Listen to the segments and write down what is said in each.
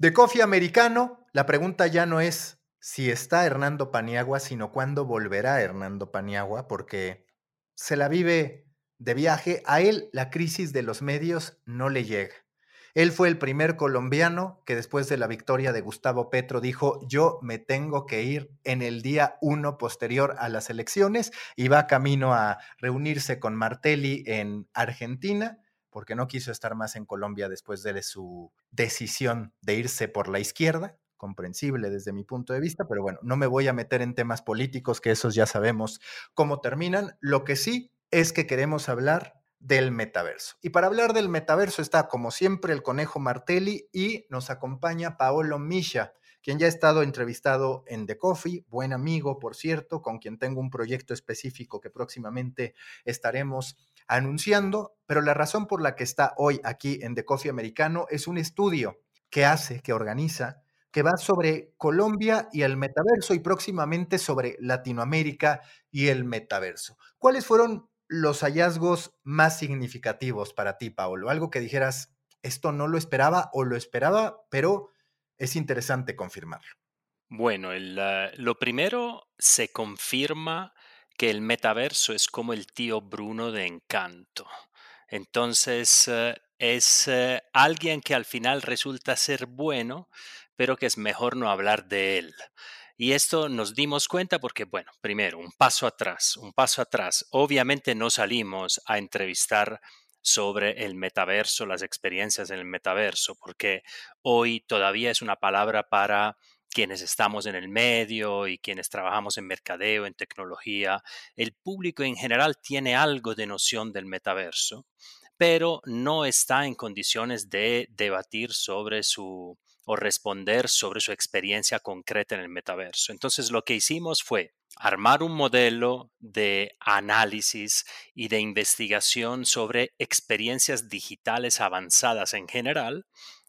De Coffee Americano, la pregunta ya no es si está Hernando Paniagua, sino cuándo volverá Hernando Paniagua, porque se la vive de viaje. A él la crisis de los medios no le llega. Él fue el primer colombiano que después de la victoria de Gustavo Petro dijo, yo me tengo que ir en el día uno posterior a las elecciones y va camino a reunirse con Martelli en Argentina porque no quiso estar más en Colombia después de su decisión de irse por la izquierda, comprensible desde mi punto de vista, pero bueno, no me voy a meter en temas políticos, que esos ya sabemos cómo terminan. Lo que sí es que queremos hablar del metaverso. Y para hablar del metaverso está, como siempre, el conejo Martelli y nos acompaña Paolo Misha, quien ya ha estado entrevistado en The Coffee, buen amigo, por cierto, con quien tengo un proyecto específico que próximamente estaremos anunciando, pero la razón por la que está hoy aquí en The Coffee Americano es un estudio que hace, que organiza, que va sobre Colombia y el metaverso y próximamente sobre Latinoamérica y el metaverso. ¿Cuáles fueron los hallazgos más significativos para ti, Paolo? Algo que dijeras, esto no lo esperaba o lo esperaba, pero es interesante confirmarlo. Bueno, lo primero se confirma que el metaverso es como el tío Bruno de Encanto. Entonces eh, es eh, alguien que al final resulta ser bueno, pero que es mejor no hablar de él. Y esto nos dimos cuenta porque, bueno, primero, un paso atrás, un paso atrás. Obviamente no salimos a entrevistar sobre el metaverso, las experiencias en el metaverso, porque hoy todavía es una palabra para quienes estamos en el medio y quienes trabajamos en mercadeo, en tecnología. El público en general tiene algo de noción del metaverso, pero no está en condiciones de debatir sobre su, o responder sobre su experiencia concreta en el metaverso. Entonces lo que hicimos fue armar un modelo de análisis y de investigación sobre experiencias digitales avanzadas en general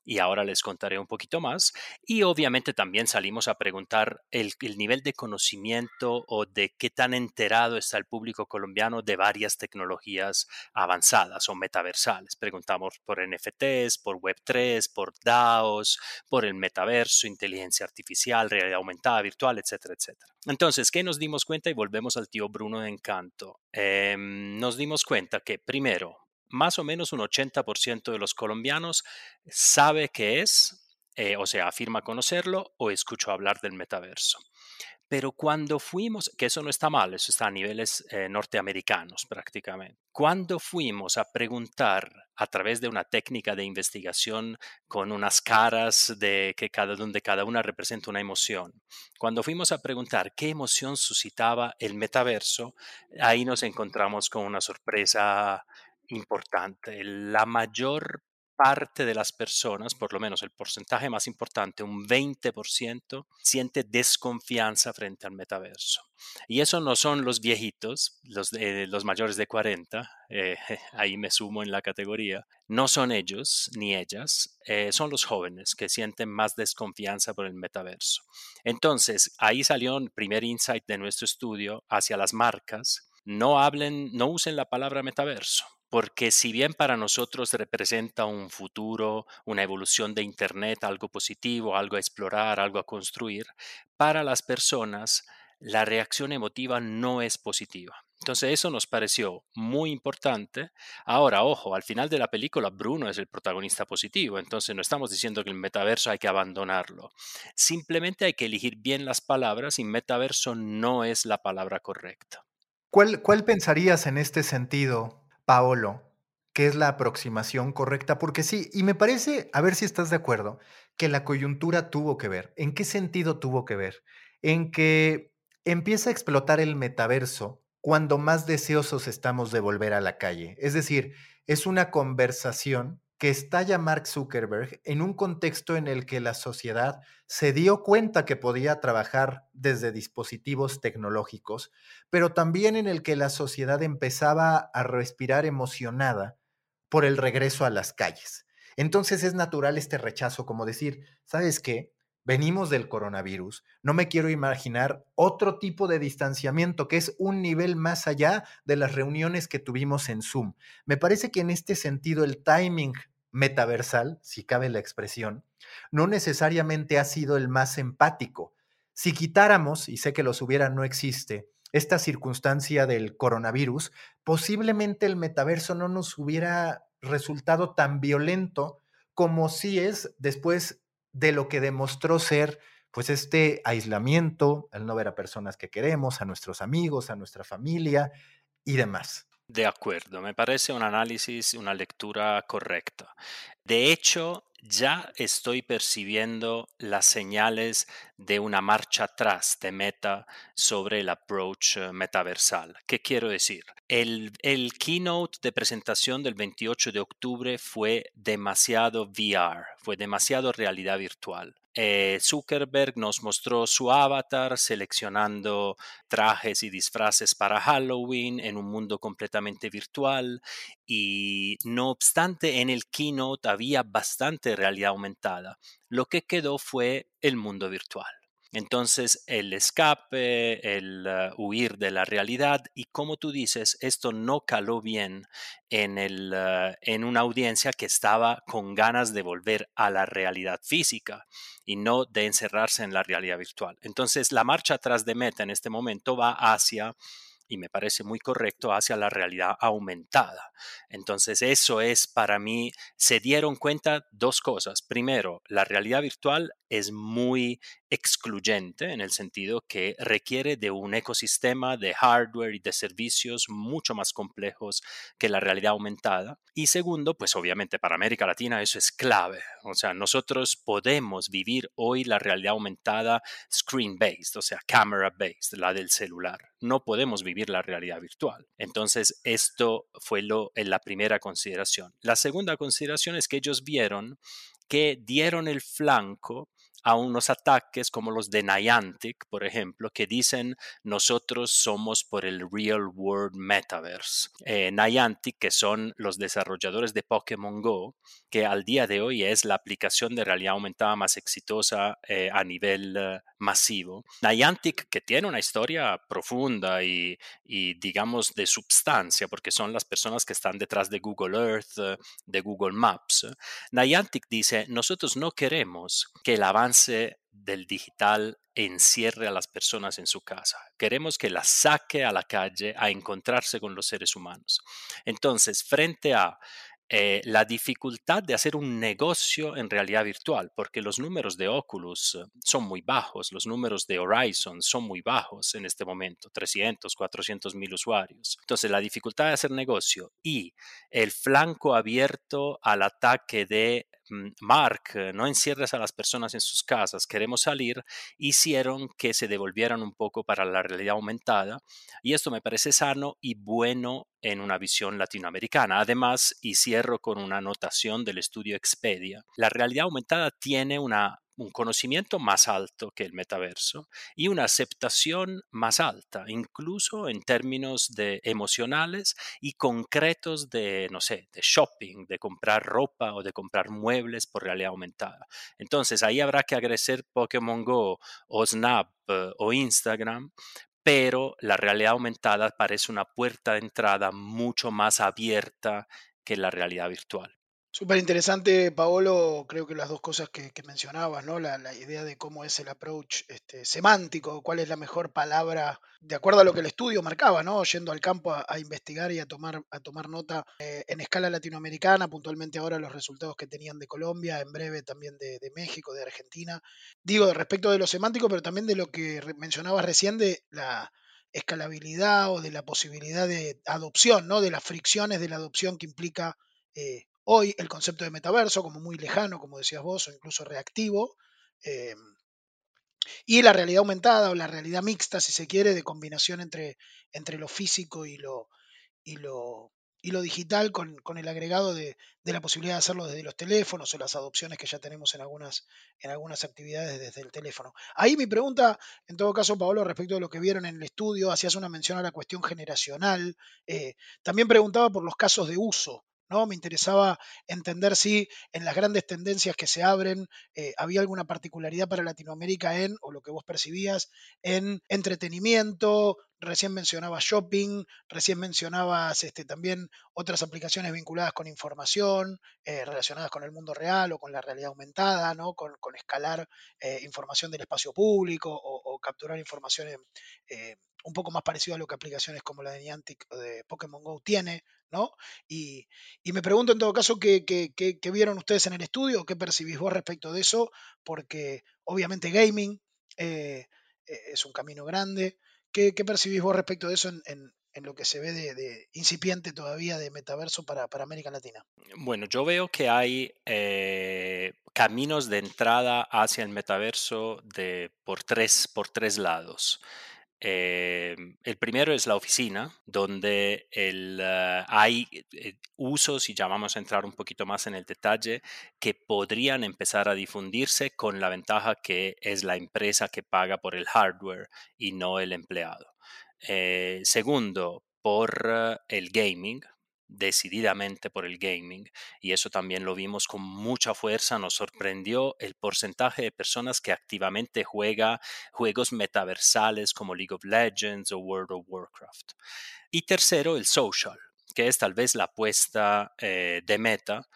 y ahora les contaré un poquito más. Y obviamente también salimos a preguntar el, nivel de conocimiento o de qué tan enterado está el público colombiano de varias tecnologías avanzadas o metaversales. Preguntamos por NFTs, por Web3, por DAOs, por el metaverso, inteligencia artificial, realidad aumentada, virtual, etcétera, etcétera. Entonces, ¿qué nos dimos cuenta? Y volvemos al tío Bruno de Encanto. Em, nos dimos cuenta que primero, más o menos un 80% de los colombianos sabe qué es, eh, o sea, afirma conocerlo o escuchó hablar del metaverso. Pero cuando fuimos, que eso no está mal, eso está a niveles eh, norteamericanos prácticamente, cuando fuimos a preguntar a través de una técnica de investigación con unas caras de que cada, donde cada una representa una emoción, cuando fuimos a preguntar qué emoción suscitaba el metaverso, ahí nos encontramos con una sorpresa importante. La mayor parte de las personas, por lo menos el porcentaje más importante, un 20%, siente desconfianza frente al metaverso. Y eso no son los viejitos, los, los mayores de 40, eh, ahí me sumo en la categoría, no son ellos ni ellas, eh, son los jóvenes que sienten más desconfianza por el metaverso. Entonces, ahí salió el primer insight de nuestro estudio hacia las marcas. No hablen, no usen la palabra metaverso porque si bien para nosotros representa un futuro, una evolución de Internet, algo positivo, algo a explorar, algo a construir, para las personas la reacción emotiva no es positiva. Entonces eso nos pareció muy importante. Ahora, ojo, al final de la película Bruno es el protagonista positivo, entonces no estamos diciendo que el metaverso hay que abandonarlo. Simplemente hay que elegir bien las palabras y metaverso no es la palabra correcta. ¿Cuál, cuál pensarías en este sentido, Paolo, ¿qué es la aproximación correcta? Porque sí, y me parece, a ver si estás de acuerdo, que la coyuntura tuvo que ver. ¿En qué sentido tuvo que ver? En que empieza a explotar el metaverso cuando más deseosos estamos de volver a la calle. Es decir, es una conversación que estalla Mark Zuckerberg en un contexto en el que la sociedad se dio cuenta que podía trabajar desde dispositivos tecnológicos, pero también en el que la sociedad empezaba a respirar emocionada por el regreso a las calles. Entonces es natural este rechazo, como decir, ¿sabes qué? Venimos del coronavirus, no me quiero imaginar otro tipo de distanciamiento que es un nivel más allá de las reuniones que tuvimos en Zoom. Me parece que en este sentido el timing metaversal, si cabe la expresión, no necesariamente ha sido el más empático. Si quitáramos, y sé que los hubiera no existe, esta circunstancia del coronavirus, posiblemente el metaverso no nos hubiera resultado tan violento como si es después de lo que demostró ser pues este aislamiento, el no ver a personas que queremos, a nuestros amigos, a nuestra familia y demás. De acuerdo, me parece un análisis, una lectura correcta. De hecho, ya estoy percibiendo las señales de una marcha atrás de Meta sobre el approach eh, metaversal. ¿Qué quiero decir? El, el, keynote de presentación del 28 de octubre fue demasiado VR, fue demasiado realidad virtual. Eh, Zuckerberg nos mostró su avatar seleccionando trajes y disfraces para Halloween en un mundo completamente virtual y no obstante en el keynote había bastante realidad aumentada. Lo que quedó fue el mundo virtual. Entonces, el escape, el uh, huir de la realidad y como tú dices, esto no caló bien en, el, uh, en una audiencia que estaba con ganas de volver a la realidad física y no de encerrarse en la realidad virtual. Entonces, la marcha atrás de Meta en este momento va hacia y me parece muy correcto hacia la realidad aumentada. Entonces eso es para mí, se dieron cuenta dos cosas. Primero, la realidad virtual es muy excluyente en el sentido que requiere de un ecosistema de hardware y de servicios mucho más complejos que la realidad aumentada. Y segundo, pues obviamente para América Latina eso es clave. O sea, nosotros podemos vivir hoy la realidad aumentada screen-based, o sea, camera-based, la del celular. No podemos vivir la realidad virtual. Entonces, esto fue lo, en la primera consideración. La segunda consideración es que ellos vieron que dieron el flanco a unos ataques como los de Niantic, por ejemplo, que dicen nosotros somos por el Real World Metaverse. Eh, Niantic, que son los desarrolladores de Pokémon Go, que al día de hoy es la aplicación de realidad aumentada más exitosa eh, a nivel eh, masivo. Niantic, que tiene una historia profunda y, y digamos de substancia, porque son las personas que están detrás de Google Earth, de Google Maps. Niantic dice, nosotros no queremos que el avance del digital encierre a las personas en su casa. Queremos que las saque a la calle a encontrarse con los seres humanos. Entonces, frente a eh, la dificultad de hacer un negocio en realidad virtual, porque los números de Oculus eh, son muy bajos, los números de Horizon son muy bajos en este momento, 300, 400 mil usuarios. Entonces, la dificultad de hacer negocio y el flanco abierto al ataque de Mark, no encierres a las personas en sus casas, queremos salir, hicieron que se devolvieran un poco para la realidad aumentada. Y esto me parece sano y bueno en una visión latinoamericana. Además, y cierro con una anotación del estudio Expedia, la realidad aumentada tiene una, un conocimiento más alto que el metaverso y una aceptación más alta, incluso en términos de emocionales y concretos de, no sé, de shopping, de comprar ropa o de comprar muebles por realidad aumentada. Entonces, ahí habrá que agradecer Pokémon Go o Snap eh, o Instagram pero la realidad aumentada parece una puerta de entrada mucho más abierta que la realidad virtual. Súper interesante, Paolo, creo que las dos cosas que, mencionabas, ¿no? La, idea de cómo es el approach este, semántico, cuál es la mejor palabra, de acuerdo a lo que el estudio marcaba, ¿no? Yendo al campo a, investigar y a tomar, a tomar nota eh, en escala latinoamericana, puntualmente ahora los resultados que tenían de Colombia, en breve también de, México, de Argentina. Digo, respecto de lo semántico, pero también de lo que mencionabas recién de la escalabilidad o de la posibilidad de adopción, ¿no? De las fricciones de la adopción que implica eh, hoy el concepto de metaverso como muy lejano, como decías vos, o incluso reactivo. Eh, y la realidad aumentada o la realidad mixta, si se quiere, de combinación entre, entre lo físico y lo, y lo, y lo digital con, el agregado de, la posibilidad de hacerlo desde los teléfonos o las adopciones que ya tenemos en algunas, en algunas actividades desde el teléfono. Ahí mi pregunta, en todo caso, Pablo, respecto de lo que vieron en el estudio, hacías una mención a la cuestión generacional. Eh, también preguntaba por los casos de uso. ¿No? Me interesaba entender si en las grandes tendencias que se abren eh, había alguna particularidad para Latinoamérica en, o lo que vos percibías, en entretenimiento, recién mencionabas shopping, recién mencionabas este, también otras aplicaciones vinculadas con información, eh, relacionadas con el mundo real o con la realidad aumentada, ¿no? con, escalar eh, información del espacio público o, capturar información eh, un poco más parecido a lo que aplicaciones como la de Niantic o de Pokémon Go tiene, ¿no? Y, me pregunto en todo caso ¿qué, qué, vieron ustedes en el estudio, qué percibís vos respecto de eso, porque obviamente gaming es un camino grande, ¿Qué, percibís vos respecto de eso en, lo que se ve de, incipiente todavía de metaverso para, América Latina? Bueno, yo veo que hay eh, caminos de entrada hacia el metaverso de, por, tres, por tres lados. Eh, el primero es la oficina, donde el, ah, hay eh, usos, y ya vamos a entrar un poquito más en el detalle, que podrían empezar a difundirse con la ventaja que es la empresa que paga por el hardware y no el empleado. Eh, segundo, por el gaming, decididamente por el gaming y eso también lo vimos con mucha fuerza, nos sorprendió el porcentaje de personas que activamente juega juegos metaversales como League of Legends o World of Warcraft. Y tercero, el social, que es tal vez la apuesta eh, de meta,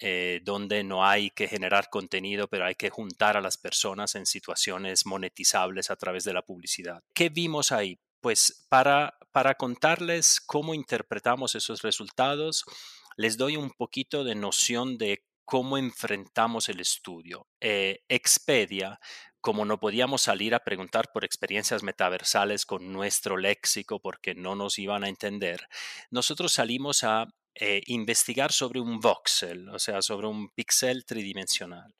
eh, donde no hay que generar contenido, pero hay que juntar a las personas en situaciones monetizables a través de la publicidad. ¿Qué vimos ahí? Pues para, para contarles cómo interpretamos esos resultados, les doy un poquito de noción de cómo enfrentamos el estudio. Eh, Expedia, como no podíamos salir a preguntar por experiencias metaversales con nuestro léxico porque no nos iban a entender, nosotros salimos a eh, investigar sobre un voxel, o sea, sobre un píxel tridimensional.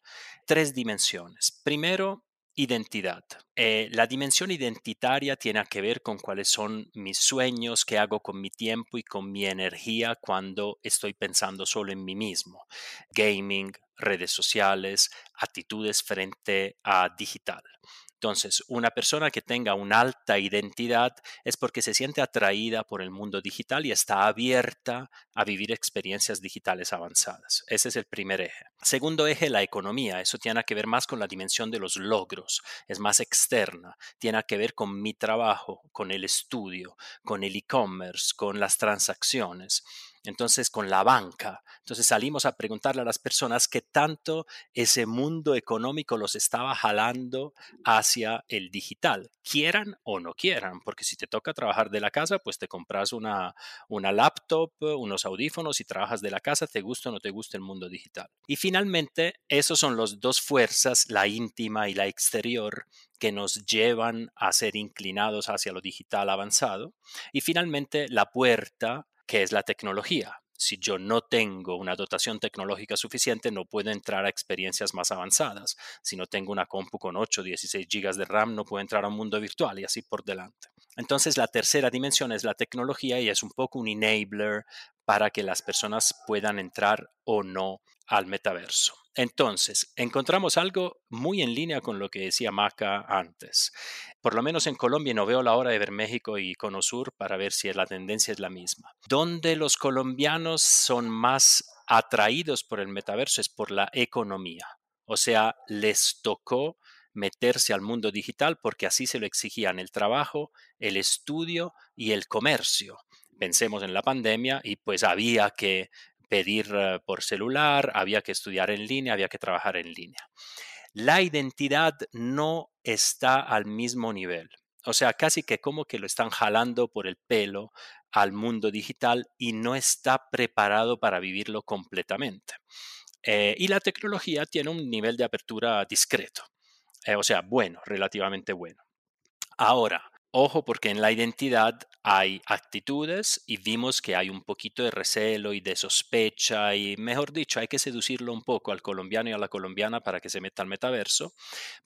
Tres dimensiones. Primero, Identidad. Eh, la dimensión identitaria tiene que ver con cuáles son mis sueños, qué hago con mi tiempo y con mi energía cuando estoy pensando solo en mí mismo. Gaming, redes sociales, actitudes frente a digital. Entonces, una persona que tenga una alta identidad es porque se siente atraída por el mundo digital y está abierta a vivir experiencias digitales avanzadas. Ese es el primer eje. Segundo eje, la economía. Eso tiene que ver más con la dimensión de los logros, es más externa, tiene que ver con mi trabajo, con el estudio, con el e-commerce, con las transacciones entonces con la banca. Entonces salimos a preguntarle a las personas qué tanto ese mundo económico los estaba jalando hacia el digital, quieran o no quieran, porque si te toca trabajar de la casa, pues te compras una, una laptop, unos audífonos y trabajas de la casa, te gusta o no te gusta el mundo digital. Y finalmente, esos son los dos fuerzas, la íntima y la exterior, que nos llevan a ser inclinados hacia lo digital avanzado. Y finalmente, la puerta que es la tecnología. Si yo no tengo una dotación tecnológica suficiente, no puedo entrar a experiencias más avanzadas. Si no tengo una compu con 8 o 16 gigas de RAM, no puedo entrar a un mundo virtual y así por delante. Entonces, la tercera dimensión es la tecnología y es un poco un enabler para que las personas puedan entrar o no al metaverso. Entonces, encontramos algo muy en línea con lo que decía Maca antes. Por lo menos en Colombia no veo la hora de ver México y Cono Sur para ver si la tendencia es la misma. Donde los colombianos son más atraídos por el metaverso es por la economía. O sea, les tocó meterse al mundo digital porque así se lo exigían el trabajo, el estudio y el comercio. Pensemos en la pandemia y pues había que pedir eh, por celular, había que estudiar en línea, había que trabajar en línea. La identidad no está al mismo nivel. O sea, casi que como que lo están jalando por el pelo al mundo digital y no está preparado para vivirlo completamente. Eh, y la tecnología tiene un nivel de apertura discreto, eh, o sea, bueno, relativamente bueno. Ahora, Ojo porque en la identidad hay actitudes y vimos que hay un poquito de recelo y de sospecha y mejor dicho hay que seducirlo un poco al colombiano y a la colombiana para que se meta al metaverso,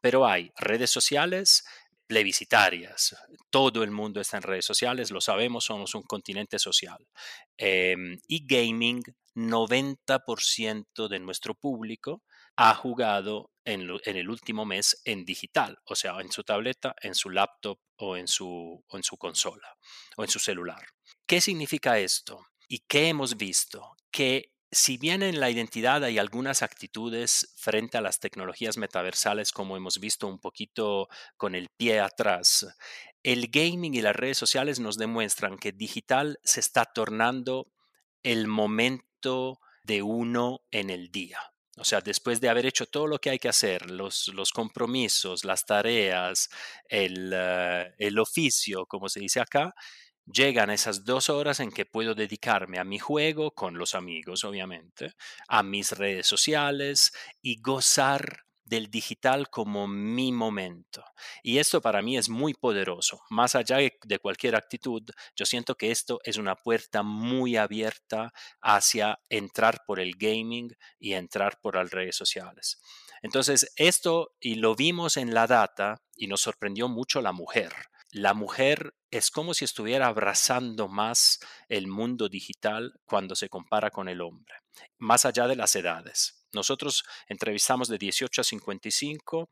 pero hay redes sociales plebiscitarias, todo el mundo está en redes sociales, lo sabemos, somos un continente social. Em, y gaming, 90% de nuestro público ha jugado en, el último mes en digital, o sea, en su tableta, en su laptop o en su, en su consola o en su celular. ¿Qué significa esto? ¿Y qué hemos visto? Que si bien en la identidad hay algunas actitudes frente a las tecnologías metaversales, como hemos visto un poquito con el pie atrás, el gaming y las redes sociales nos demuestran que digital se está tornando el momento de uno en el día. O sea, después de haber hecho todo lo que hay que hacer, los, los compromisos, las tareas, el, eh, el oficio, como se dice acá, llegan esas dos horas en que puedo dedicarme a mi juego con los amigos, obviamente, a mis redes sociales y gozar del digital como mi momento. Y esto para mí es muy poderoso. Más allá de cualquier actitud, yo siento que esto es una puerta muy abierta hacia entrar por el gaming y entrar por las redes sociales. Entonces, esto, y lo vimos en la data, y nos sorprendió mucho la mujer. La mujer es como si estuviera abrazando más el mundo digital cuando se compara con el hombre, más allá de las edades. Nosotros entrevistamos de 18 a 55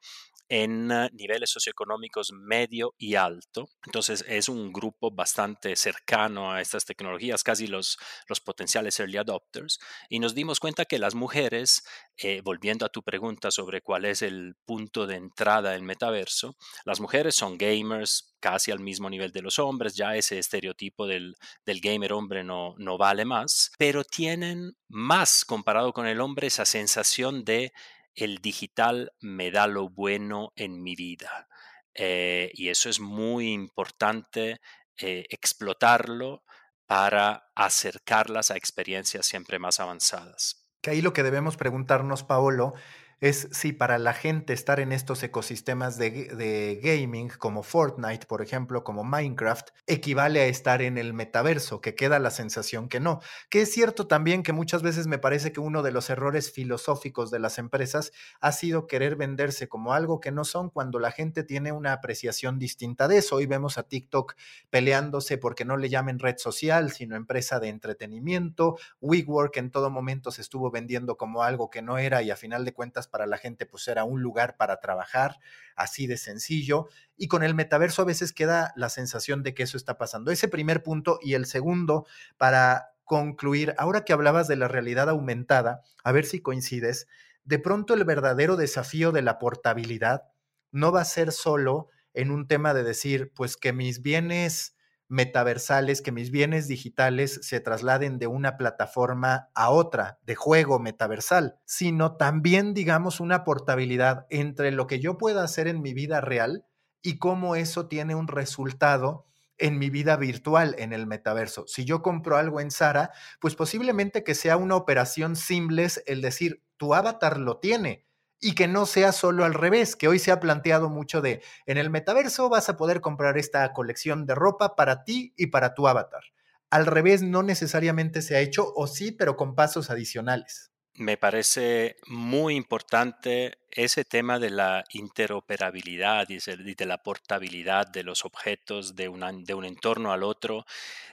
en eh, niveles socioeconómicos medio y alto. Entonces es un grupo bastante cercano a estas tecnologías, casi los, los potenciales early adopters. Y nos dimos cuenta que las mujeres, eh, volviendo a tu pregunta sobre cuál es el punto de entrada del metaverso, las mujeres son gamers casi al mismo nivel de los hombres, ya ese estereotipo del, del gamer hombre no, no vale más, pero tienen más comparado con el hombre esa sensación de el digital me da lo bueno en mi vida. Eh, y eso es muy importante eh, explotarlo para acercarlas a experiencias siempre más avanzadas. Que ahí lo que debemos preguntarnos, Paolo, es si para la gente estar en estos ecosistemas de, gaming como Fortnite, por ejemplo, como Minecraft, equivale a estar en el metaverso, que queda la sensación que no. Que es cierto también que muchas veces me parece que uno de los errores filosóficos de las empresas ha sido querer venderse como algo que no son cuando la gente tiene una apreciación distinta de eso. Hoy vemos a TikTok peleándose porque no le llamen red social, sino empresa de entretenimiento. WeWork en todo momento se estuvo vendiendo como algo que no era y a final de cuentas para la gente pues era un lugar para trabajar, así de sencillo. Y con el metaverso a veces queda la sensación de que eso está pasando. Ese primer punto y el segundo para concluir, ahora que hablabas de la realidad aumentada, a ver si coincides, de pronto el verdadero desafío de la portabilidad no va a ser solo en un tema de decir, pues que mis bienes metaversales, que mis bienes digitales se trasladen de una plataforma a otra, de juego metaversal, sino también, digamos, una portabilidad entre lo que yo pueda hacer en mi vida real y cómo eso tiene un resultado en mi vida virtual en el metaverso. Si yo compro algo en Sara, pues posiblemente que sea una operación simples el decir, tu avatar lo tiene, y que no sea solo al revés, que hoy se ha planteado mucho de, en el metaverso vas a poder comprar esta colección de ropa para ti y para tu avatar. Al revés no necesariamente se ha hecho, o sí, pero con pasos adicionales. Me parece muy importante ese tema de la interoperabilidad y de la portabilidad de los objetos de, de un entorno al otro.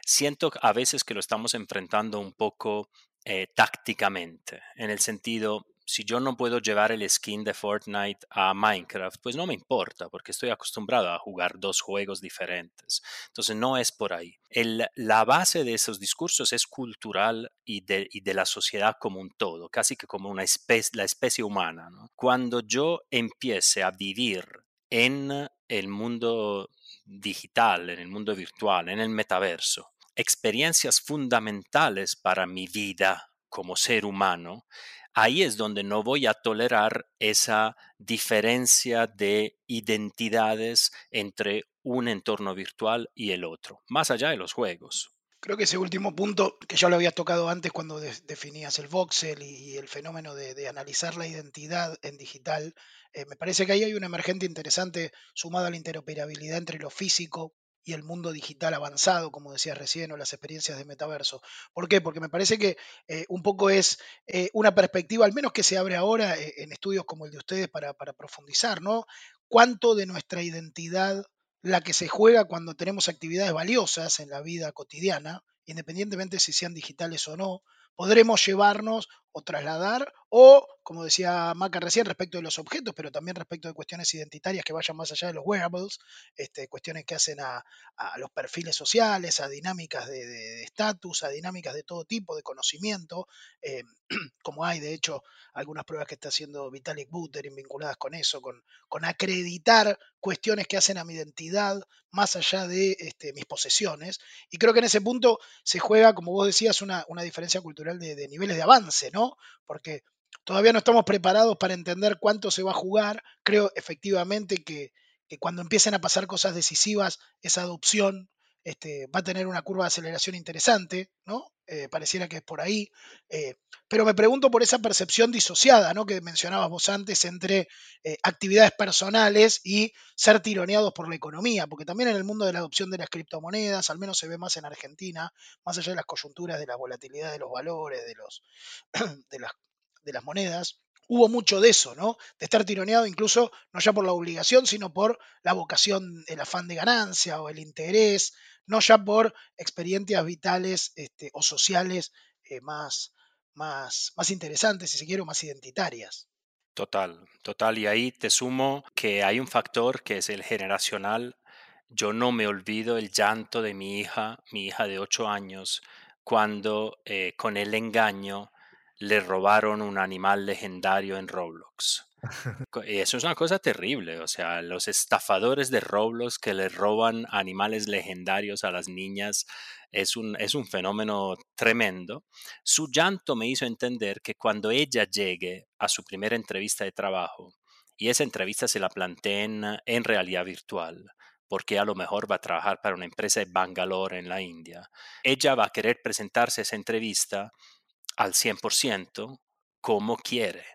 Siento a veces que lo estamos enfrentando un poco eh, tácticamente, en el sentido, si yo no puedo llevar el skin de Fortnite a Minecraft, pues no me importa porque estoy acostumbrado a jugar dos juegos diferentes. Entonces no es por ahí. la base de esos discursos es cultural y de, la sociedad como un todo, casi que como una especie, la especie humana. Cuando yo empiece a vivir en el mundo digital, en el mundo virtual, en el metaverso, experiencias fundamentales para mi vida como ser humano, ahí es donde no voy a tolerar esa diferencia de identidades entre un entorno virtual y el otro, más allá de los juegos. Creo que ese último punto, que ya lo habías tocado antes cuando definías el voxel y, el fenómeno de, analizar la identidad en digital, eh, me parece que ahí hay un emergente interesante sumado a la interoperabilidad entre lo físico y el mundo digital avanzado, como decía recién, o las experiencias de metaverso. ¿Por qué? Porque me parece que eh, un poco es eh, una perspectiva, al menos que se abre ahora eh, en estudios como el de ustedes para, para profundizar, ¿no? ¿Cuánto de nuestra identidad, la que se juega cuando tenemos actividades valiosas en la vida cotidiana, independientemente si sean digitales o no, podremos llevarnos o trasladar, o, como decía Maca recién, respecto de los objetos, pero también respecto de cuestiones identitarias que vayan más allá de los wearables, este, cuestiones que hacen a, los perfiles sociales, a dinámicas de estatus, a dinámicas de todo tipo, de conocimiento, eh, como hay de hecho algunas pruebas que está haciendo Vitalik Buterin vinculadas con eso, con, con acreditar cuestiones que hacen a mi identidad más allá de este, mis posesiones. Y creo que en ese punto se juega, como vos decías, una, diferencia cultural de, niveles de avance, Porque todavía no estamos preparados para entender cuánto se va a jugar. Creo efectivamente que, que cuando empiecen a pasar cosas decisivas, esa adopción este, va a tener una curva de aceleración interesante, ¿no? Eh, pareciera que es por ahí. Eh, pero me pregunto por esa percepción disociada, ¿no? Que mencionabas vos antes entre eh, actividades personales y ser tironeados por la economía, porque también en el mundo de la adopción de las criptomonedas, al menos se ve más en Argentina, más allá de las coyunturas de la volatilidad de los valores, de, los, de, las, de las monedas, hubo mucho de eso, ¿no? De estar tironeado incluso no ya por la obligación, sino por la vocación, el afán de ganancia o el interés, no ya por experiencias vitales este, o sociales eh, más, más, más interesantes, si se quiere, o más identitarias. Total, total. Y ahí te sumo que hay un factor que es el generacional. Yo no me olvido el llanto de mi hija, mi hija de 8 años, cuando eh, con el engaño le robaron un animal legendario en Roblox. Y eso es una cosa terrible, o sea, los estafadores de Roblox que le roban animales legendarios a las niñas es un, es un fenómeno tremendo. Su llanto me hizo entender que cuando ella llegue a su primera entrevista de trabajo, y esa entrevista se la planteen en realidad virtual, porque a lo mejor va a trabajar para una empresa de Bangalore en la India, ella va a querer presentarse a esa entrevista al 100% como quiere.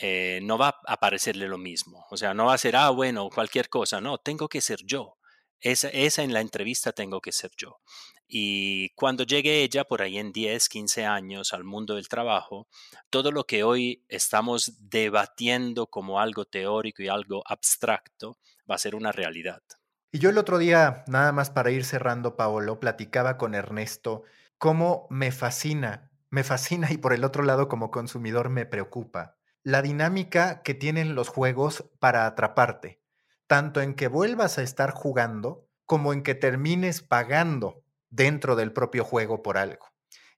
Eh, no va a parecerle lo mismo. O sea, no va a ser, ah, bueno, cualquier cosa. No, tengo que ser yo. Esa, esa en la entrevista tengo que ser yo. Y cuando llegue ella, por ahí en 10, 15 años, al mundo del trabajo, todo lo que hoy estamos debatiendo como algo teórico y algo abstracto va a ser una realidad. Y yo el otro día, nada más para ir cerrando, Paolo, platicaba con Ernesto cómo me fascina me fascina y por el otro lado como consumidor me preocupa. La dinámica que tienen los juegos para atraparte, tanto en que vuelvas a estar jugando como en que termines pagando dentro del propio juego por algo.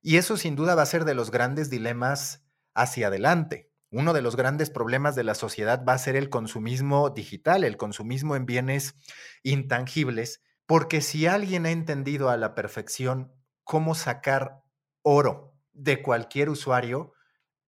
Y eso sin duda va a ser de los grandes dilemas hacia adelante. Uno de los grandes problemas de la sociedad va a ser el consumismo digital, el consumismo en bienes intangibles, porque si alguien ha entendido a la perfección cómo sacar oro de cualquier usuario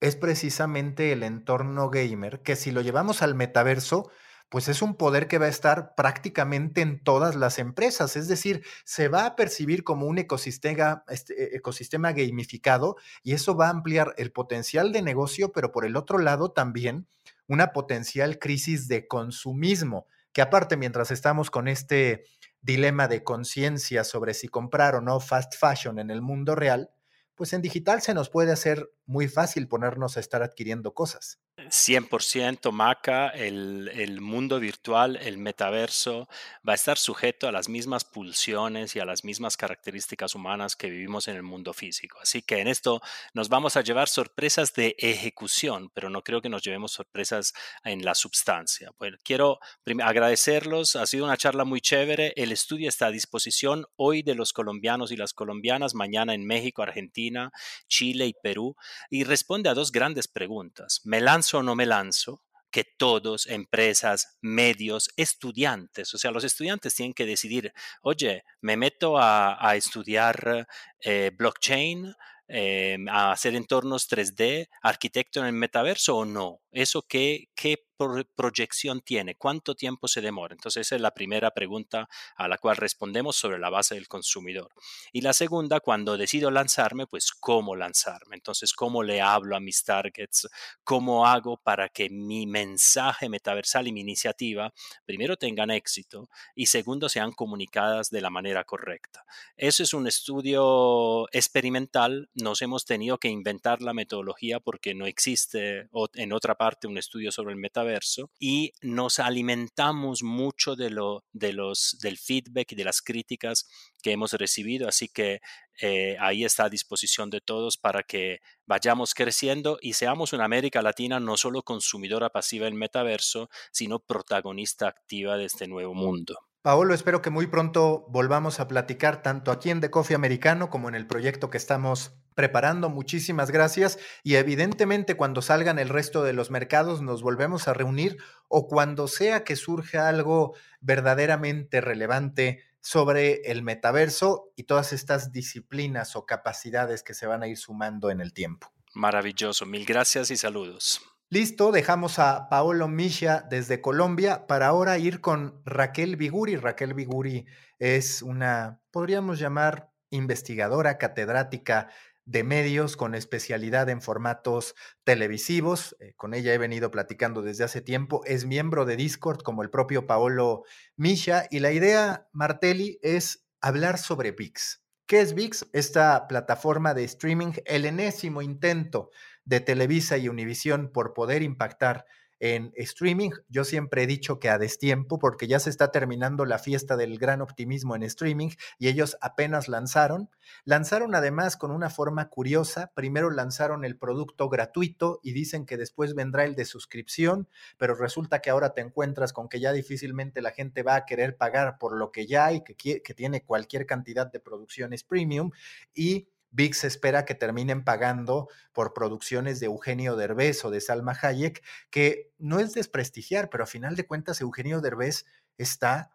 es precisamente el entorno gamer, que si lo llevamos al metaverso, pues es un poder que va a estar prácticamente en todas las empresas, es decir, se va a percibir como un ecosistema, este, ecosistema gamificado y eso va a ampliar el potencial de negocio, pero por el otro lado también una potencial crisis de consumismo, que aparte mientras estamos con este dilema de conciencia sobre si comprar o no fast fashion en el mundo real, pues en digital se nos puede hacer muy fácil ponernos a estar adquiriendo cosas. 100% Maca, el, el, mundo virtual, el metaverso, va a estar sujeto a las mismas pulsiones y a las mismas características humanas que vivimos en el mundo físico. Así que en esto nos vamos a llevar sorpresas de ejecución, pero no creo que nos llevemos sorpresas en la substancia. Bueno, quiero agradecerlos, ha sido una charla muy chévere. El estudio está a disposición hoy de los colombianos y las colombianas, mañana en México, Argentina, Chile y Perú, y responde a dos grandes preguntas. ¿Me lanzo no me lanzo? que todos, empresas, medios, estudiantes, o sea, los estudiantes tienen que decidir, oye, me meto a, estudiar eh, blockchain, eh, a hacer entornos 3D, arquitecto en el metaverso o no. ¿Eso qué, qué proyección tiene? ¿Cuánto tiempo se demora? Entonces, esa es la primera pregunta a la cual respondemos sobre la base del consumidor. Y la segunda, cuando decido lanzarme, pues cómo lanzarme. Entonces, ¿cómo le hablo a mis targets? ¿Cómo hago para que mi mensaje metaversal y mi iniciativa, primero, tengan éxito y segundo, sean comunicadas de la manera correcta? Eso es un estudio experimental. Nos hemos tenido que inventar la metodología porque no existe en otra parte un estudio sobre el metaverso metaverso y nos alimentamos mucho de lo, de los, del feedback y de las críticas que hemos recibido. Así que eh, ahí está a disposición de todos para que vayamos creciendo y seamos una América Latina no solo consumidora pasiva del metaverso, sino protagonista activa de este nuevo mundo. Paolo, espero que muy pronto volvamos a platicar tanto aquí en The Coffee Americano como en el proyecto que estamos preparando. Muchísimas gracias. Y evidentemente cuando salgan el resto de los mercados nos volvemos a reunir o cuando sea que surja algo verdaderamente relevante sobre el metaverso y todas estas disciplinas o capacidades que se van a ir sumando en el tiempo. Maravilloso. Mil gracias y saludos. Listo, dejamos a Paolo Misha desde Colombia para ahora ir con Raquel Viguri. Raquel Viguri es una, podríamos llamar, investigadora catedrática de medios con especialidad en formatos televisivos. Eh, con ella he venido platicando desde hace tiempo. Es miembro de Discord como el propio Paolo Misha y la idea, Martelli, es hablar sobre VIX. ¿Qué es VIX? Esta plataforma de streaming, el enésimo intento de Televisa y Univisión por poder impactar en streaming. Yo siempre he dicho que a destiempo, porque ya se está terminando la fiesta del gran optimismo en streaming y ellos apenas lanzaron. Lanzaron además con una forma curiosa. Primero lanzaron el producto gratuito y dicen que después vendrá el de suscripción, pero resulta que ahora te encuentras con que ya difícilmente la gente va a querer pagar por lo que ya hay, que, que tiene cualquier cantidad de producciones premium y VIX espera que terminen pagando por producciones de Eugenio Derbez o de Salma Hayek, que no es desprestigiar, pero a final de cuentas Eugenio Derbez está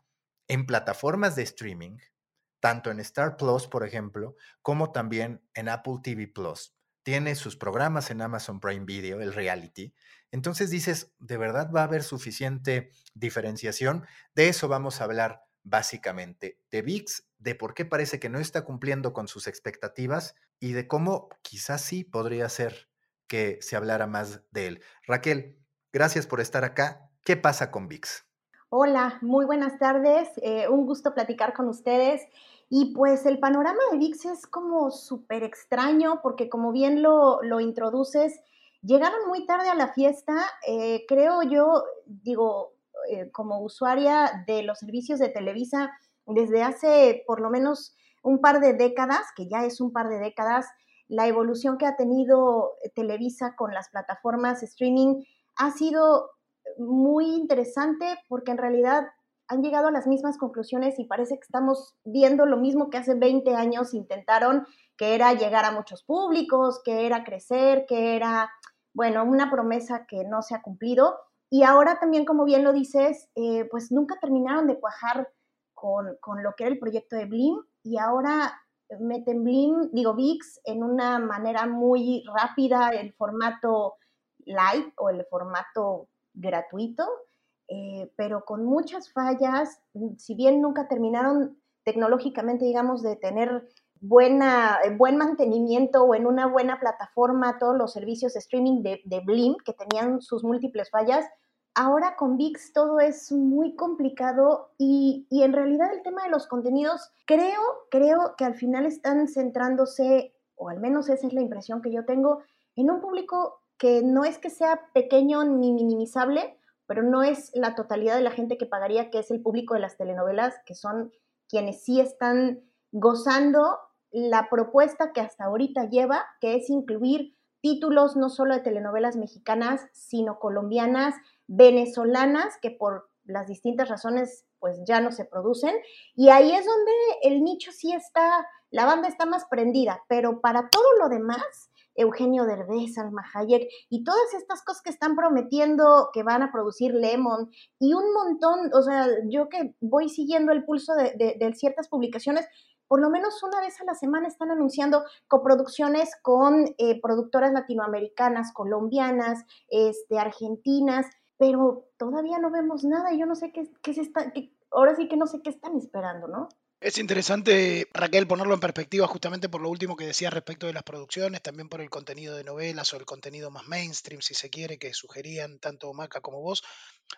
en plataformas de streaming, tanto en Star Plus, por ejemplo, como también en Apple TV Plus. Tiene sus programas en Amazon Prime Video, el reality. Entonces dices, ¿de verdad va a haber suficiente diferenciación? De eso vamos a hablar básicamente, de VIX, de por qué parece que no está cumpliendo con sus expectativas y de cómo quizás sí podría ser que se hablara más de él. Raquel, gracias por estar acá. ¿Qué pasa con VIX? Hola, muy buenas tardes. Eh, un gusto platicar con ustedes. Y pues el panorama de VIX es como súper extraño porque como bien lo, lo, introduces, llegaron muy tarde a la fiesta. Eh, creo yo, digo, eh, como usuaria de los servicios de Televisa desde hace por lo menos un par de décadas, que ya es un par de décadas, la evolución que ha tenido Televisa con las plataformas streaming ha sido muy interesante porque en realidad han llegado a las mismas conclusiones y parece que estamos viendo lo mismo que hace 20 años intentaron, que era llegar a muchos públicos, que era crecer, que era, bueno, una promesa que no se ha cumplido. Y ahora también, como bien lo dices, eh, pues nunca terminaron de cuajar con, con, lo que era el proyecto de Blim y ahora meten Blim, digo VIX, en una manera muy rápida, el formato light o el formato gratuito, eh, pero con muchas fallas, si bien nunca terminaron tecnológicamente, digamos, de tener buena, buen mantenimiento o en una buena plataforma todos los servicios de streaming de, de Blim, que tenían sus múltiples fallas, ahora con VIX todo es muy complicado y, en realidad el tema de los contenidos, creo, creo que al final están centrándose, o al menos esa es la impresión que yo tengo, en un público que no es que sea pequeño ni minimizable, pero no es la totalidad de la gente que pagaría, que es el público de las telenovelas, que son quienes sí están gozando la propuesta que hasta ahorita lleva, que es incluir títulos no solo de telenovelas mexicanas, sino colombianas, venezolanas que por las distintas razones pues ya no se producen. Y ahí es donde el nicho sí está, la banda está más prendida, pero para todo lo demás, Eugenio Derbez, Alma Hayek y todas estas cosas que están prometiendo que van a producir Lemon y un montón, o sea, yo que voy siguiendo el pulso de, de ciertas publicaciones, por lo menos una vez a la semana están anunciando coproducciones con eh, productoras latinoamericanas, colombianas, este, argentinas, pero todavía no vemos nada yo no sé qué, qué se está, ahora sí que no sé qué están esperando, ¿no? Es interesante, Raquel, ponerlo en perspectiva justamente por lo último que decía respecto de las producciones, también por el contenido de novelas o el contenido más mainstream, si se quiere, que sugerían tanto Maca como vos,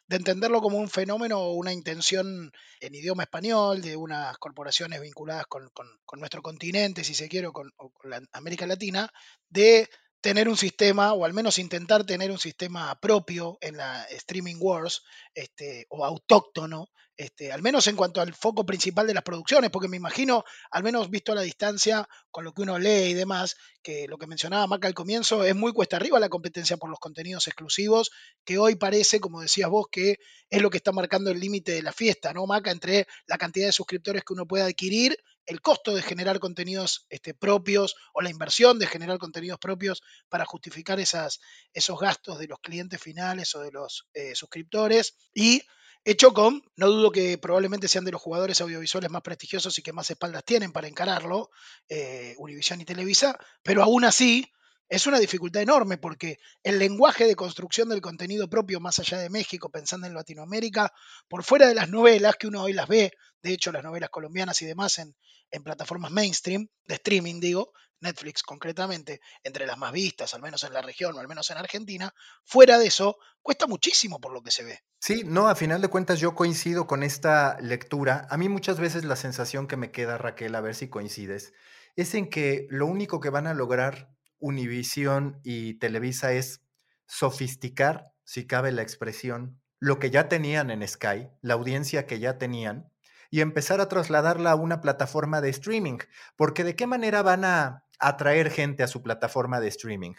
de entenderlo como un fenómeno o una intención en idioma español de unas corporaciones vinculadas con, nuestro continente, si se quiere, o con, con la América Latina, de tener un sistema, o al menos intentar tener un sistema propio en la Streaming Wars, este, o autóctono, este, al menos en cuanto al foco principal de las producciones, porque me imagino, al menos visto a la distancia, con lo que uno lee y demás, que lo que mencionaba Maca al comienzo, es muy cuesta arriba la competencia por los contenidos exclusivos, que hoy parece, como decías vos, que es lo que está marcando el límite de la fiesta, ¿no, Maca? Entre la cantidad de suscriptores que uno puede adquirir, el costo de generar contenidos este, propios o la inversión de generar contenidos propios para justificar esas, esos gastos de los clientes finales o de los eh, suscriptores. Y hecho con, no dudo que probablemente sean de los jugadores audiovisuales más prestigiosos y que más espaldas tienen para encararlo, eh, Univision y Televisa, pero aún así es una dificultad enorme porque el lenguaje de construcción del contenido propio más allá de México, pensando en Latinoamérica, por fuera de las novelas que uno hoy las ve, de hecho las novelas colombianas y demás en, en plataformas mainstream, de streaming digo, Netflix concretamente, entre las más vistas, al menos en la región o al menos en Argentina, fuera de eso, cuesta muchísimo por lo que se ve. Sí, no, a final de cuentas yo coincido con esta lectura. A mí muchas veces la sensación que me queda, Raquel, a ver si coincides, es en que lo único que van a lograr Univision y Televisa es sofisticar, si cabe la expresión, lo que ya tenían en Sky, la audiencia que ya tenían, y empezar a trasladarla a una plataforma de streaming. Porque de qué manera van a atraer gente a su plataforma de streaming?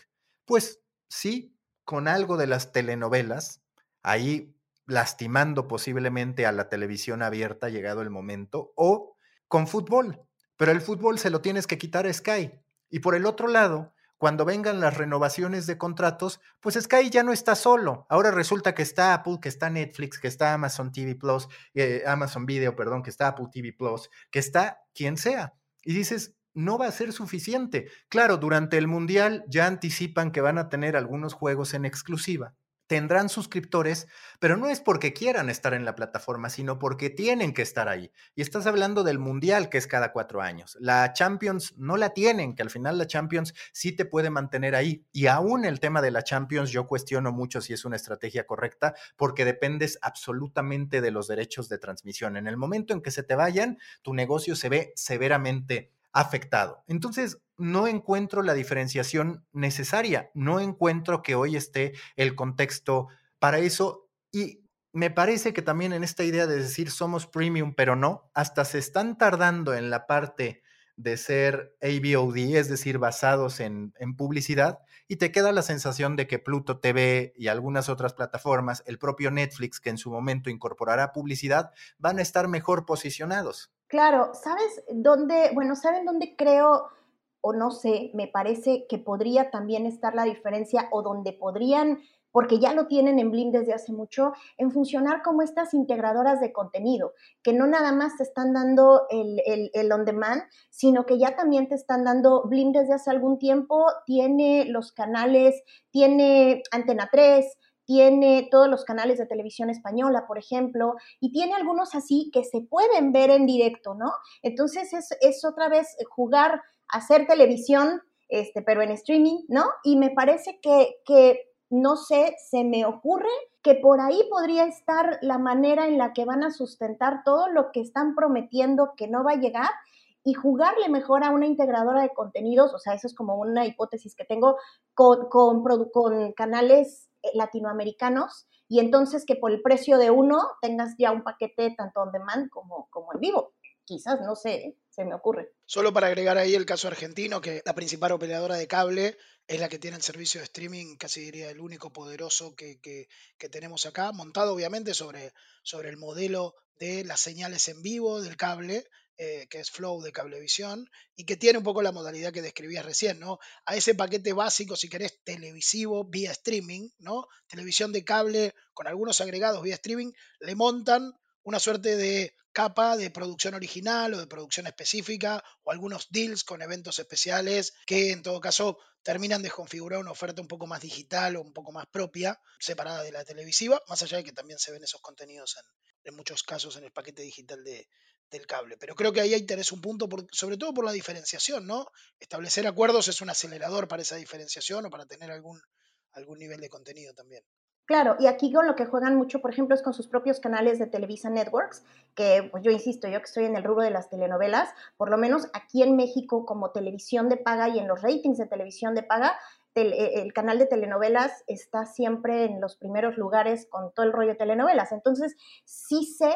Pues sí, con algo de las telenovelas, ahí lastimando posiblemente a la televisión abierta llegado el momento, o con fútbol. Pero el fútbol se lo tienes que quitar a Sky. Y por el otro lado, cuando vengan las renovaciones de contratos, pues Sky ya no está solo. Ahora resulta que está Apple, que está Netflix, que está Amazon TV Plus, eh, Amazon Video, perdón, que está Apple TV Plus, que está quien sea. Y dices, no va a ser suficiente. Claro, durante el Mundial ya anticipan que van a tener algunos juegos en exclusiva tendrán suscriptores, pero no es porque quieran estar en la plataforma, sino porque tienen que estar ahí. Y estás hablando del Mundial, que es cada cuatro años. La Champions no la tienen, que al final la Champions sí te puede mantener ahí. Y aún el tema de la Champions yo cuestiono mucho si es una estrategia correcta, porque dependes absolutamente de los derechos de transmisión. En el momento en que se te vayan, tu negocio se ve severamente afectado. Entonces, no encuentro la diferenciación necesaria, no encuentro que hoy esté el contexto para eso y me parece que también en esta idea de decir somos premium, pero no, hasta se están tardando en la parte de ser ABOD, es decir, basados en, en, publicidad, y te queda la sensación de que Pluto TV y algunas otras plataformas, el propio Netflix, que en su momento incorporará publicidad, van a estar mejor posicionados. Claro, ¿sabes dónde? Bueno, ¿saben dónde creo o no sé, me parece que podría también estar la diferencia o donde podrían, porque ya lo tienen en Blim desde hace mucho, en funcionar como estas integradoras de contenido, que no nada más te están dando el, el, on demand, sino que ya también te están dando Blim desde hace algún tiempo, tiene los canales, tiene Antena 3, tiene todos los canales de televisión española, por ejemplo, y tiene algunos así que se pueden ver en directo, ¿no? Entonces es, es otra vez jugar, hacer televisión, este, pero en streaming, ¿no? Y me parece que, que, no sé, se me ocurre que por ahí podría estar la manera en la que van a sustentar todo lo que están prometiendo que no va a llegar y jugarle mejor a una integradora de contenidos, o sea, eso es como una hipótesis que tengo con, con, con canales eh, latinoamericanos y entonces que por el precio de uno tengas ya un paquete tanto on demand como, como en vivo. Quizás, no sé, se me ocurre. Solo para agregar ahí el caso argentino, que la principal operadora de cable es la que tiene el servicio de streaming, casi diría el único poderoso que, que, tenemos acá, montado obviamente sobre, sobre el modelo de las señales en vivo del cable, eh, que es Flow de Cablevisión, y que tiene un poco la modalidad que describías recién, ¿no? A ese paquete básico, si querés, televisivo vía streaming, ¿no? Televisión de cable con algunos agregados vía streaming, le montan una suerte de capa de producción original o de producción específica o algunos deals con eventos especiales que en todo caso terminan de configurar una oferta un poco más digital o un poco más propia, separada de la televisiva, más allá de que también se ven esos contenidos en, muchos casos en el paquete digital de, del cable. Pero creo que ahí interesa un punto, sobre todo por la diferenciación, ¿no? Establecer acuerdos es un acelerador para esa diferenciación o para tener algún, algún nivel de contenido también. Claro, y aquí con lo que juegan mucho, por ejemplo, es con sus propios canales de Televisa Networks, que pues yo insisto, yo que estoy en el rubro de las telenovelas, por lo menos aquí en México como televisión de paga y en los ratings de televisión de paga, e, el canal de telenovelas está siempre en los primeros lugares con todo el rollo de telenovelas. Entonces, sí sé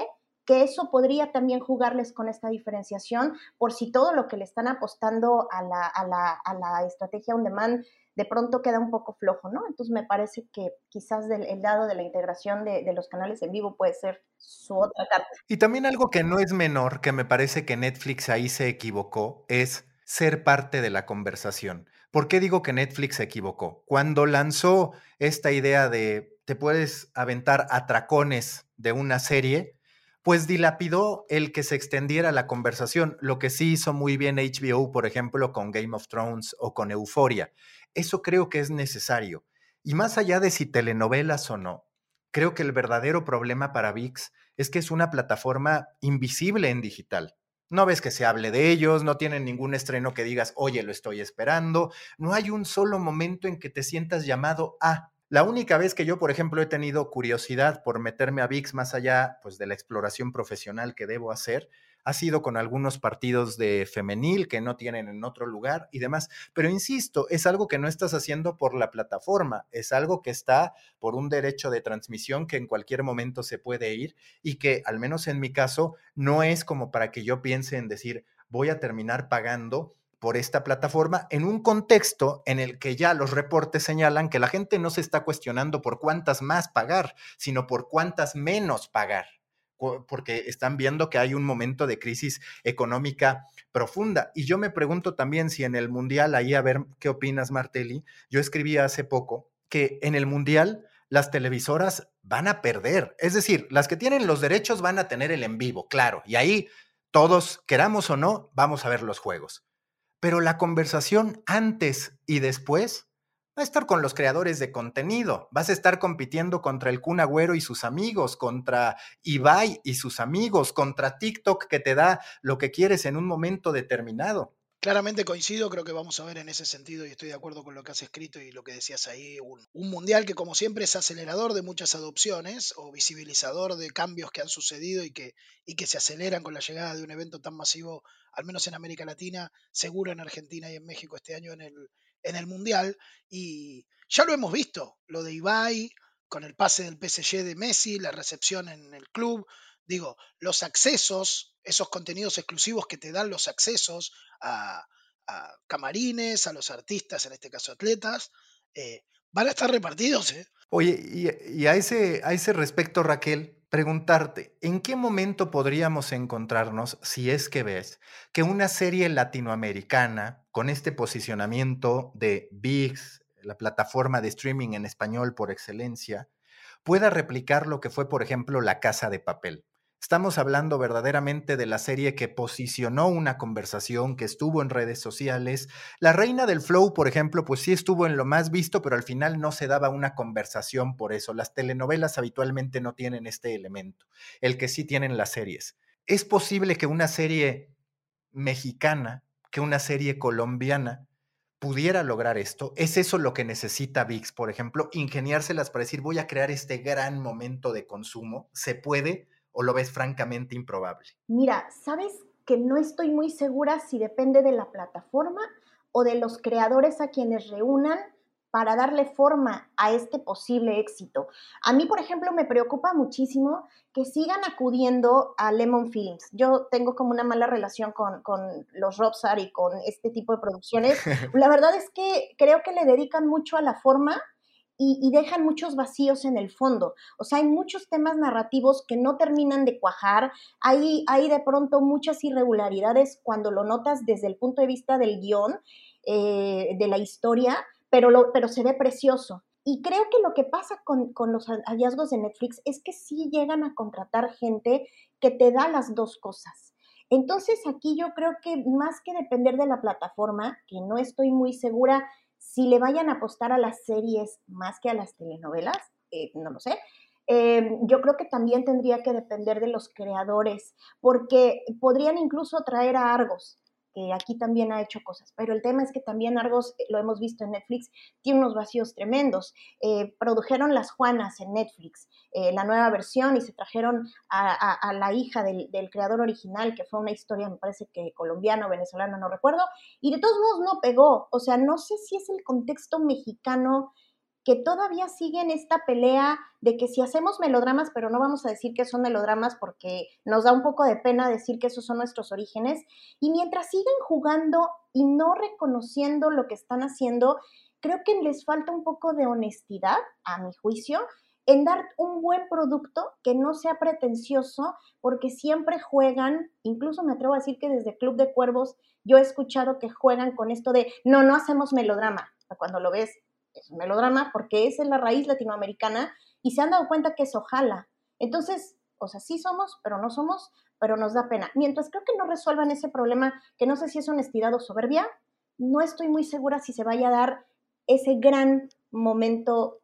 que eso podría también jugarles con esta diferenciación por si todo lo que le están apostando a la, a la, a la estrategia on demand de pronto queda un poco flojo, ¿no? Entonces me parece que quizás del, el dado de la integración de, de, los canales en vivo puede ser su otra carta. Y también algo que no es menor, que me parece que Netflix ahí se equivocó, es ser parte de la conversación. ¿Por qué digo que Netflix se equivocó? Cuando lanzó esta idea de te puedes aventar atracones de una serie, pues dilapidó el que se extendiera la conversación, lo que sí hizo muy bien HBO, por ejemplo, con Game of Thrones o con Euforia. Eso creo que es necesario. Y más allá de si telenovelas o no, creo que el verdadero problema para VIX es que es una plataforma invisible en digital. No ves que se hable de ellos, no tienen ningún estreno que digas, oye, lo estoy esperando. No hay un solo momento en que te sientas llamado a. La única vez que yo, por ejemplo, he tenido curiosidad por meterme a VIX más allá pues, de la exploración profesional que debo hacer, ha sido con algunos partidos de femenil que no tienen en otro lugar y demás. Pero insisto, es algo que no estás haciendo por la plataforma, es algo que está por un derecho de transmisión que en cualquier momento se puede ir y que, al menos en mi caso, no es como para que yo piense en decir, voy a terminar pagando por esta plataforma en un contexto en el que ya los reportes señalan que la gente no se está cuestionando por cuántas más pagar, sino por cuántas menos pagar porque están viendo que hay un momento de crisis económica profunda. Y yo me pregunto también si en el Mundial, ahí a ver qué opinas, Martelli, yo escribí hace poco que en el Mundial las televisoras van a perder. Es decir, las que tienen los derechos van a tener el en vivo, claro, y ahí todos, queramos o no, vamos a ver los juegos. Pero la conversación antes y después a estar con los creadores de contenido, vas a estar compitiendo contra el Kun Agüero y sus amigos, contra Ibai y sus amigos, contra TikTok que te da lo que quieres en un momento determinado. Claramente coincido, creo que vamos a ver en ese sentido y estoy de acuerdo con lo que has escrito y lo que decías ahí, un, un, mundial que como siempre es acelerador de muchas adopciones o visibilizador de cambios que han sucedido y que, y que se aceleran con la llegada de un evento tan masivo, al menos en América Latina, seguro en Argentina y en México este año en el, en el Mundial. Y ya lo hemos visto, lo de Ibai con el pase del PSG de Messi, la recepción en el club, digo, los accesos, esos contenidos exclusivos que te dan los accesos a, camarines, a los artistas, en este caso atletas, eh, van a estar repartidos. ¿eh? Oye, y, a, ese, a ese respecto, Raquel, preguntarte, ¿en qué momento podríamos encontrarnos, si es que ves, que una serie latinoamericana con este posicionamiento de VIX, la plataforma de streaming en español por excelencia, pueda replicar lo que fue, por ejemplo, La Casa de Papel? Estamos hablando verdaderamente de la serie que posicionó una conversación, que estuvo en redes sociales. La Reina del Flow, por ejemplo, pues sí estuvo en lo más visto, pero al final no se daba una conversación por eso. Las telenovelas habitualmente no tienen este elemento, el que sí tienen las series. ¿Es posible que una serie mexicana, que una serie colombiana pudiera lograr esto? ¿Es eso lo que necesita VIX, por ejemplo? Ingeniárselas para decir, voy a crear este gran momento de consumo. ¿Se puede? O lo ves francamente improbable? Mira, sabes que no estoy muy segura si depende de la plataforma o de los creadores a quienes reúnan para darle forma a este posible éxito. A mí, por ejemplo, me preocupa muchísimo que sigan acudiendo a Lemon Films. Yo tengo como una mala relación con, con los Robsar y con este tipo de producciones. La verdad es que creo que le dedican mucho a la forma y, dejan muchos vacíos en el fondo. O sea, hay muchos temas narrativos que no terminan de cuajar, hay, hay de pronto muchas irregularidades cuando lo notas desde el punto de vista del guion, eh, de la historia, pero, lo, pero se ve precioso. Y creo que lo que pasa con, con, los hallazgos de Netflix es que sí llegan a contratar gente que te da las dos cosas. Entonces aquí yo creo que más que depender de la plataforma, que no estoy muy segura si le vayan a apostar a las series más que a las telenovelas, eh, no lo sé. Em, yo creo que también tendría que depender de los creadores, porque podrían incluso traer a Argos. Que aquí también ha hecho cosas, pero el tema es que también Argos, eh, lo hemos visto en Netflix, tiene unos vacíos tremendos. Eh, produjeron Las Juanas en Netflix, eh, la nueva versión, y se trajeron a, la hija del, del, creador original, que fue una historia, me parece que colombiano, venezolano, no recuerdo, y de todos modos no pegó. O sea, no sé si es el contexto mexicano que todavía siguen esta pelea de que si hacemos melodramas, pero no vamos a decir que son melodramas porque nos da un poco de pena decir que esos son nuestros orígenes, y mientras siguen jugando y no reconociendo lo que están haciendo, creo que les falta un poco de honestidad, a mi juicio, en dar un buen producto que no sea pretencioso, porque siempre juegan, incluso me atrevo a decir que desde Club de Cuervos yo he escuchado que juegan con esto de, no, no hacemos melodrama, cuando lo ves es un melodrama porque es en la raíz latinoamericana y se han dado cuenta que es ojalá. Entonces, o sea, sí somos, pero no somos, pero nos da pena. Mientras creo que no resuelvan ese problema, que no sé si es honestidad o soberbia, no estoy muy segura si se vaya a dar ese gran momento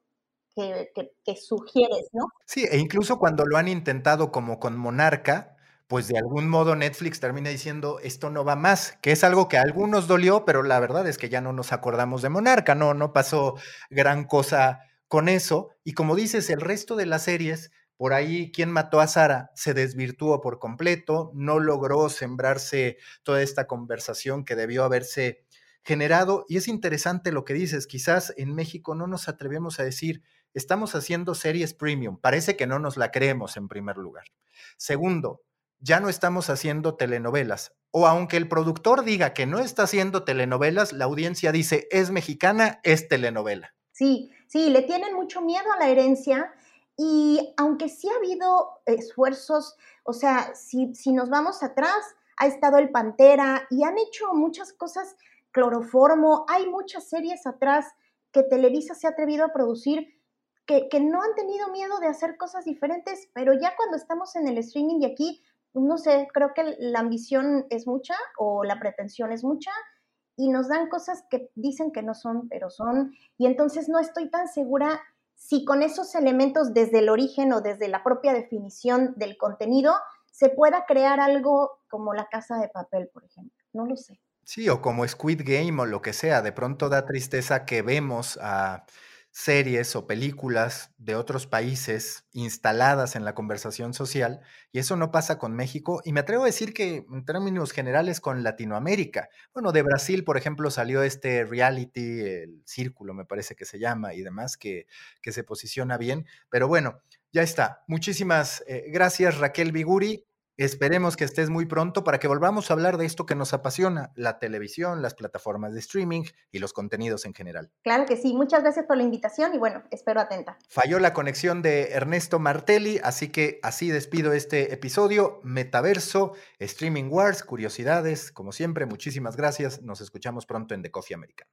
que, que, que sugieres, ¿no? Sí, e incluso cuando lo han intentado como con Monarca, pues de algún modo Netflix termina diciendo esto no va más, que es algo que a algunos dolió, pero la verdad es que ya no nos acordamos de Monarca, no, no pasó gran cosa con eso. Y como dices, el resto de las series, por ahí quien mató a Sara se desvirtuó por completo, no logró sembrarse toda esta conversación que debió haberse generado. Y es interesante lo que dices, quizás en México no nos atrevemos a decir, estamos haciendo series premium, parece que no nos la creemos en primer lugar. Segundo, ya no estamos haciendo telenovelas. O aunque el productor diga que no está haciendo telenovelas, la audiencia dice, es mexicana, es telenovela. Sí, sí, le tienen mucho miedo a la herencia y aunque sí ha habido esfuerzos, o sea, si, si nos vamos atrás, ha estado el Pantera y han hecho muchas cosas, cloroformo, hay muchas series atrás que Televisa se ha atrevido a producir que, que, no han tenido miedo de hacer cosas diferentes, pero ya cuando estamos en el streaming de aquí, no sé, creo que la ambición es mucha o la pretensión es mucha y nos dan cosas que dicen que no son, pero son. Y entonces no estoy tan segura si con esos elementos desde el origen o desde la propia definición del contenido se pueda crear algo como la casa de papel, por ejemplo. No lo sé. Sí, o como Squid Game o lo que sea. De pronto da tristeza que vemos a series o películas de otros países instaladas en la conversación social, y eso no pasa con México, y me atrevo a decir que en términos generales con Latinoamérica. Bueno, de Brasil, por ejemplo, salió este reality, el Círculo me parece que se llama, y demás, que, que se posiciona bien, pero bueno, ya está. Muchísimas eh, gracias Raquel Biguri. Esperemos que estés muy pronto para que volvamos a hablar de esto que nos apasiona, la televisión, las plataformas de streaming y los contenidos en general. Claro que sí, muchas gracias por la invitación y bueno, espero atenta. Falló la conexión de Ernesto Martelli, así que así despido este episodio. Metaverso, Streaming Wars, curiosidades, como siempre, muchísimas gracias. Nos escuchamos pronto en The Coffee Americano.